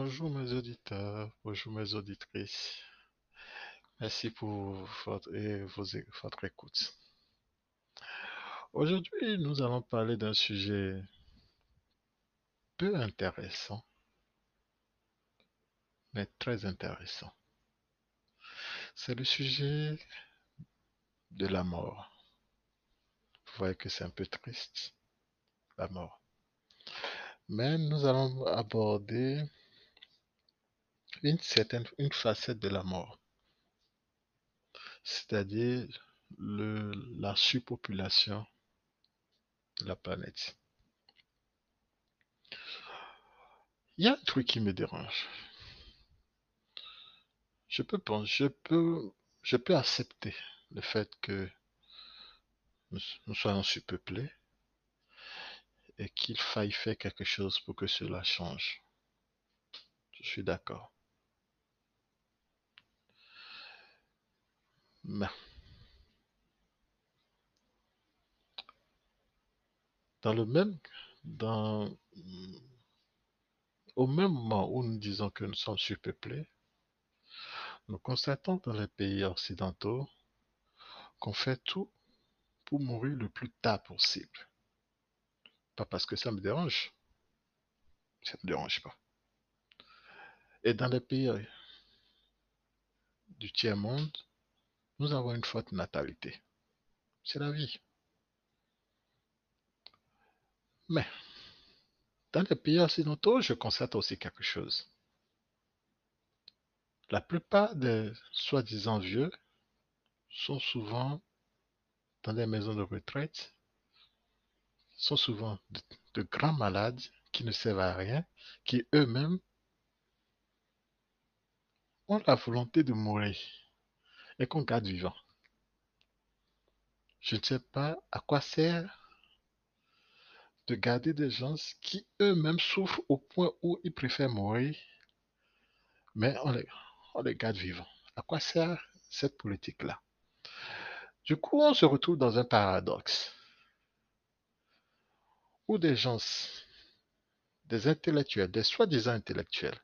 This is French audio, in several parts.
Bonjour mes auditeurs, bonjour mes auditrices. Merci pour votre, vos votre écoute. Aujourd'hui, nous allons parler d'un sujet peu intéressant, mais très intéressant. C'est le sujet de la mort. Vous voyez que c'est un peu triste, la mort. Mais nous allons aborder une certaine, une facette de la mort, c'est-à-dire le, la surpopulation de la planète. Il y a un truc qui me dérange. Je peux penser, je peux, je peux accepter le fait que nous, nous soyons surpeuplés et qu'il faille faire quelque chose pour que cela change. Je suis d'accord. Dans le même, dans, au même moment où nous disons que nous sommes surpeuplés, nous constatons dans les pays occidentaux qu'on fait tout pour mourir le plus tard possible. Pas parce que ça me dérange, ça me dérange pas. Et dans les pays du tiers-monde, nous avons une forte natalité. C'est la vie. Mais dans les pays occidentaux, je constate aussi quelque chose. La plupart des soi-disant vieux sont souvent dans des maisons de retraite, sont souvent de, de grands malades qui ne servent à rien, qui eux-mêmes ont la volonté de mourir et qu'on garde vivant. Je ne sais pas à quoi sert de garder des gens qui eux-mêmes souffrent au point où ils préfèrent mourir, mais on les, on les garde vivants. À quoi sert cette politique-là? Du coup, on se retrouve dans un paradoxe où des gens, des intellectuels, des soi-disant intellectuels,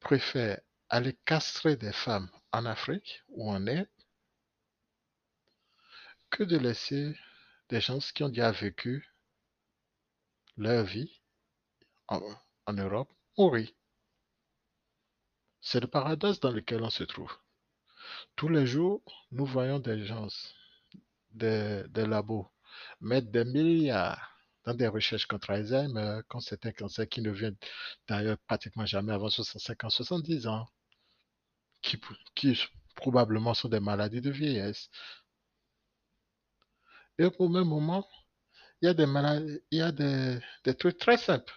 préfèrent aller castrer des femmes en Afrique ou en Inde que de laisser des gens qui ont déjà vécu leur vie en, Europe mourir. C'est le paradoxe dans lequel on se trouve. Tous les jours, nous voyons des gens, des, des labos, mettre des milliards dans des recherches contre Alzheimer, contre certains cancers qui ne viennent d'ailleurs pratiquement jamais avant 65 ans, 70 ans, qui, probablement sont des maladies de vieillesse. Et au même moment, il y a des maladies, il y a des, des trucs très simples,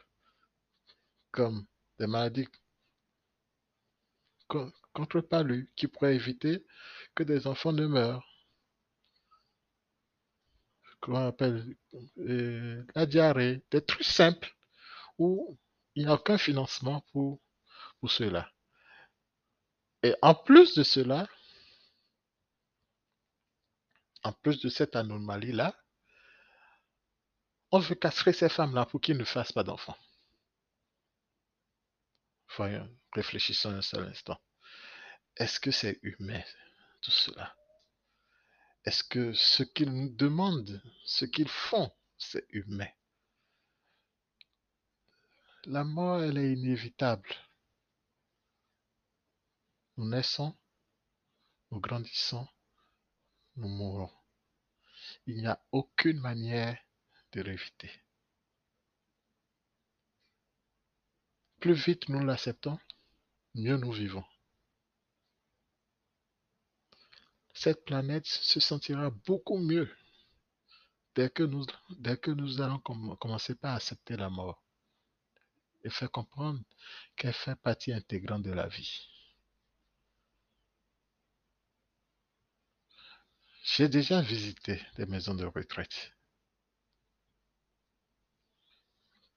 comme des maladies co- contre qui pourraient éviter que des enfants ne meurent. Qu'on appelle euh, la diarrhée, des trucs simples où il n'y a aucun financement pour, pour cela. Et en plus de cela, en plus de cette anomalie-là, on veut castrer ces femmes-là pour qu'ils ne fassent pas d'enfants. Voyons, réfléchissons un seul instant. Est-ce que c'est humain, tout cela? Est-ce que ce qu'ils nous demandent, ce qu'ils font, c'est humain? La mort, elle est inévitable. Nous naissons, nous grandissons, nous mourons. Il n'y a aucune manière de l'éviter. Plus vite nous l'acceptons, mieux nous vivons. Cette planète se sentira beaucoup mieux dès que nous, allons com- commencer par accepter la mort et faire comprendre qu'elle fait partie intégrante de la vie. J'ai déjà visité des maisons de retraite.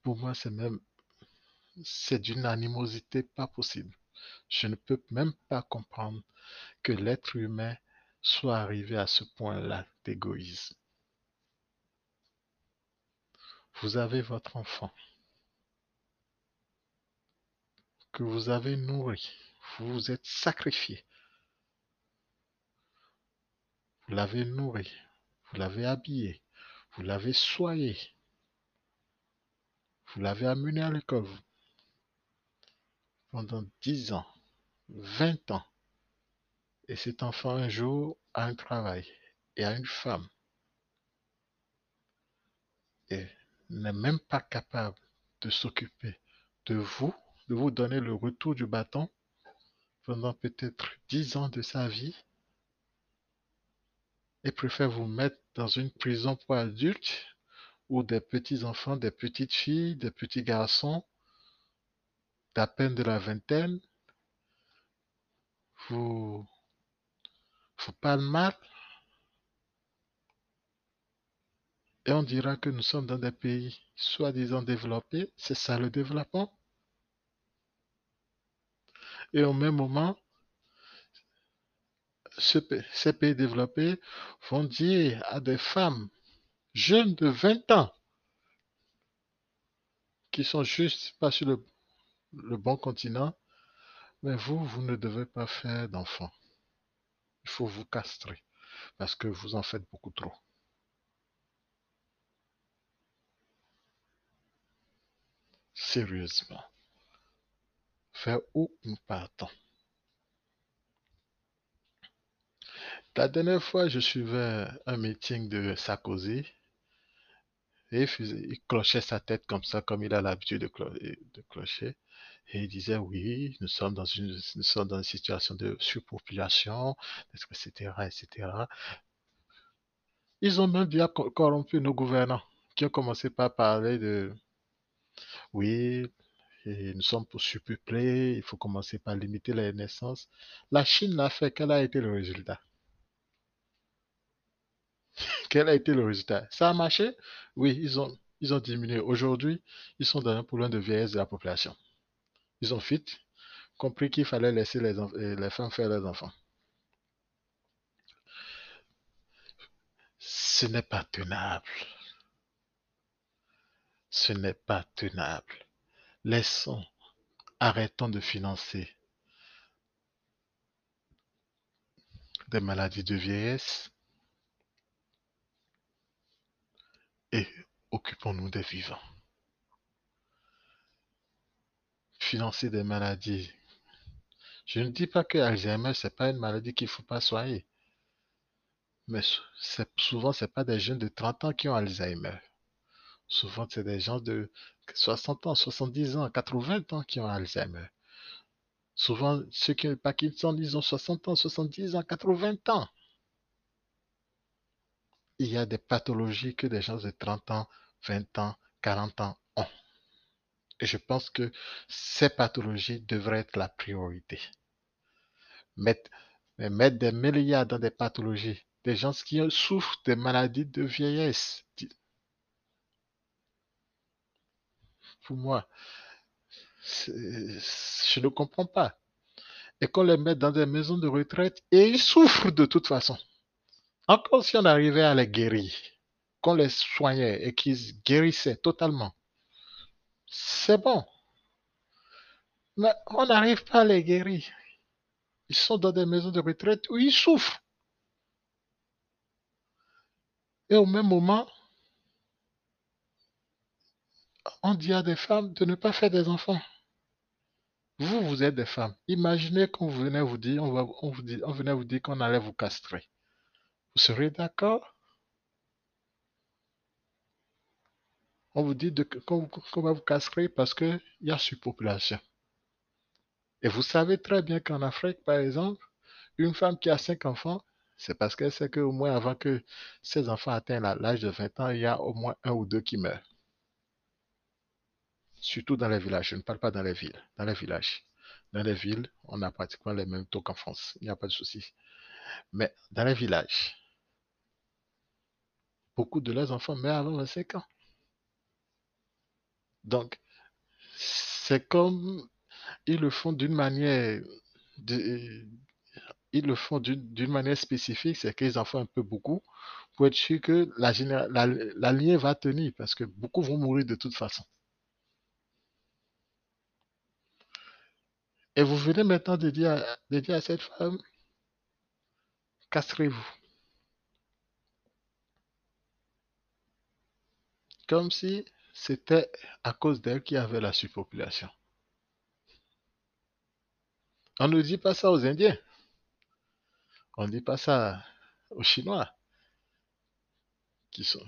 Pour moi, c'est même, c'est d'une animosité pas possible. Je ne peux même pas comprendre que l'être humain soit arrivé à ce point-là d'égoïsme. Vous avez votre enfant. que vous avez nourri, vous vous êtes sacrifié. Vous l'avez nourri, vous l'avez habillé, vous l'avez soigné, vous l'avez amené à l'école pendant 10 ans, 20 ans. Et cet enfant un jour a un travail et a une femme. Et n'est même pas capable de s'occuper de vous, de vous donner le retour du bâton pendant peut-être 10 ans de sa vie et préfère vous mettre dans une prison pour adultes où des petits-enfants, des petites filles, des petits garçons d'à peine de la vingtaine vous, vous parlent mal et on dira que nous sommes dans des pays soi-disant développés. C'est ça le développement. Et au même moment, ces pays développés vont dire à des femmes jeunes de 20 ans qui sont juste pas sur le, le bon continent, mais vous, vous ne devez pas faire d'enfants. Il faut vous castrer parce que vous en faites beaucoup trop. Sérieusement. Faire où nous partons La dernière fois, je suivais un meeting de Sarkozy et il, clochait sa tête comme ça, comme il a l'habitude de, clocher. Et il disait, oui, nous sommes dans une, situation de surpopulation, etc., etc. Ils ont même bien corrompu nos gouvernants, qui ont commencé par parler de, oui, nous sommes pour surpeupler, il faut commencer par limiter les naissances. La Chine l'a fait, quel a été le résultat? quel a été le résultat? Ça a marché? Oui, ils ont, diminué. Aujourd'hui, ils sont dans un problème de vieillesse de la population. Ils ont vite compris qu'il fallait laisser les, euh, les femmes faire leurs enfants. Ce n'est pas tenable. Ce n'est pas tenable. Laissons, arrêtons de financer des maladies de vieillesse et occupons-nous des vivants. Financer des maladies. Je ne dis pas que Alzheimer, ce n'est pas une maladie qu'il ne faut pas soigner. Mais souvent, ce n'est pas des jeunes de 30 ans qui ont Alzheimer. Souvent, c'est des gens de 60 ans, 70 ans, 80 ans qui ont Alzheimer. Souvent, ceux qui ont Parkinson, ils ont 60 ans, 70 ans, 80 ans il y a des pathologies que des gens de 30 ans, 20 ans, 40 ans ont. Et je pense que ces pathologies devraient être la priorité. Mettre, des milliards dans des pathologies, des gens qui souffrent des maladies de vieillesse. Pour moi, je ne comprends pas. Et qu'on les mette dans des maisons de retraite et ils souffrent de toute façon. Encore si on arrivait à les guérir, qu'on les soignait et qu'ils guérissaient totalement, c'est bon. Mais on n'arrive pas à les guérir. Ils sont dans des maisons de retraite où ils souffrent. Et au même moment, on dit à des femmes de ne pas faire des enfants. Vous, vous êtes des femmes. Imaginez qu'on venait vous dire, on, venait vous dire qu'on allait vous castrer. Vous serez d'accord? On vous dit qu'on vous castrer parce qu'il y a surpopulation. Et vous savez très bien qu'en Afrique, par exemple, une femme qui a cinq enfants, c'est parce qu'elle sait qu'au moins avant que ses enfants atteignent l'âge de 20 ans, il y a au moins un ou deux qui meurent. Surtout dans les villages. Je ne parle pas dans les villes, dans les villages. Dans les villes, on a pratiquement les mêmes taux qu'en France. Il n'y a pas de souci. Mais dans les villages, beaucoup de leurs enfants meurent avant 25 ans. Donc, c'est comme ils le font d'une manière, ils le font d'une manière spécifique, c'est qu'ils en font un peu beaucoup pour être sûr que la, la, lignée va tenir parce que beaucoup vont mourir de toute façon. Et vous venez maintenant de dire, de dire à cette femme, castrez-vous. Comme si c'était à cause d'elle qu'il y avait la surpopulation. On ne dit pas ça aux Indiens. On ne dit pas ça aux Chinois qui sont.